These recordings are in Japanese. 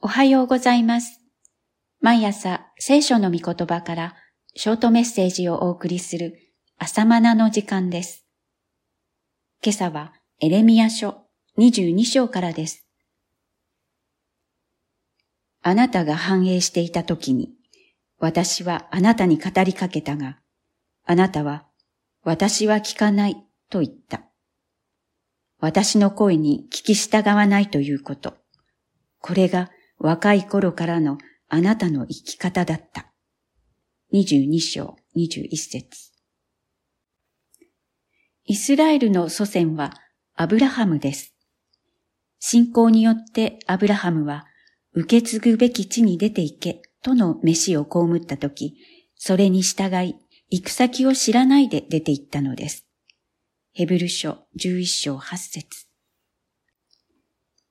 おはようございます。毎朝聖書の御言葉からショートメッセージをお送りする朝マナの時間です。今朝はエレミア書22章からです。あなたが繁栄していた時に私はあなたに語りかけたが、あなたは私は聞かないと言った。私の声に聞き従わないということ。これが若い頃からのあなたの生き方だった。22章21節イスラエルの祖先はアブラハムです。信仰によってアブラハムは受け継ぐべき地に出て行けとの飯を被ったとき、それに従い行く先を知らないで出て行ったのです。ヘブル書11章8節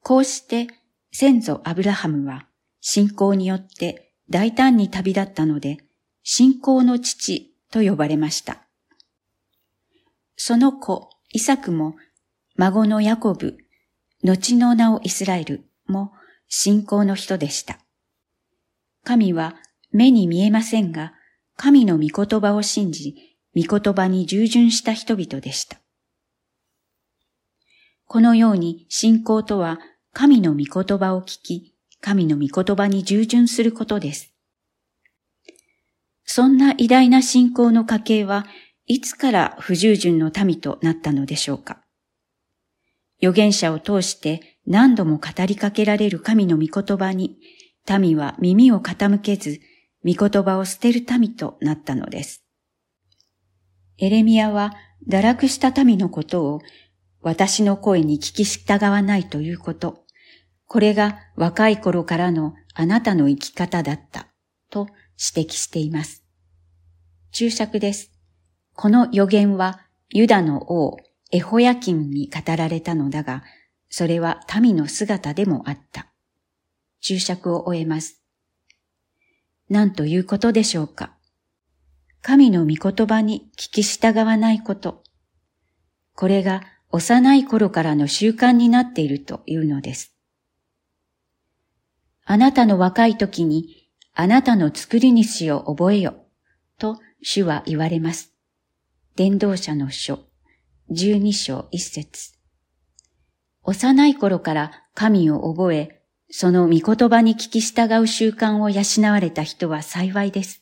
こうして先祖アブラハムは信仰によって大胆に旅立ったので、信仰の父と呼ばれました。その子、イサクも、孫のヤコブ、後の名をイスラエルも信仰の人でした。神は目に見えませんが、神の御言葉を信じ、御言葉に従順した人々でした。このように信仰とは神の御言葉を聞き、神の御言葉に従順することです。そんな偉大な信仰の家系はいつから不従順の民となったのでしょうか預言者を通して何度も語りかけられる神の御言葉に民は耳を傾けず、御言葉を捨てる民となったのです。エレミアは堕落した民のことを私の声に聞き従わないということ、これが若い頃からのあなたの生き方だったと指摘しています。注釈です。この予言はユダの王エホヤキンに語られたのだが、それは民の姿でもあった。注釈を終えます。何ということでしょうか。神の御言葉に聞き従わないこと。これが幼い頃からの習慣になっているというのです。あなたの若い時にあなたの作り主を覚えよ、と主は言われます。伝道者の書、十二章一節。幼い頃から神を覚え、その御言葉に聞き従う習慣を養われた人は幸いです。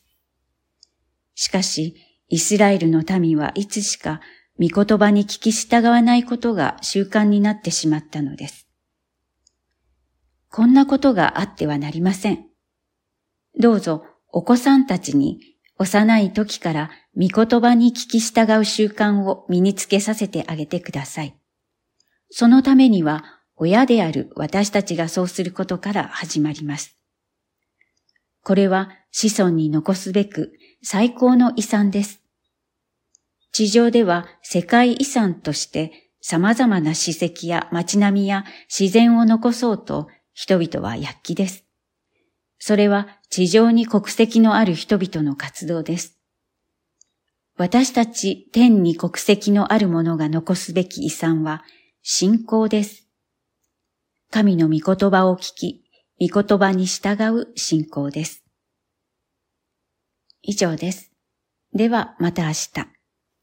しかし、イスラエルの民はいつしか御言葉に聞き従わないことが習慣になってしまったのです。こんなことがあってはなりません。どうぞお子さんたちに幼い時から御言葉に聞き従う習慣を身につけさせてあげてください。そのためには親である私たちがそうすることから始まります。これは子孫に残すべく最高の遺産です。地上では世界遺産として様々な史跡や街並みや自然を残そうと人々は躍起です。それは地上に国籍のある人々の活動です。私たち天に国籍のある者が残すべき遺産は信仰です。神の御言葉を聞き、御言葉に従う信仰です。以上です。ではまた明日。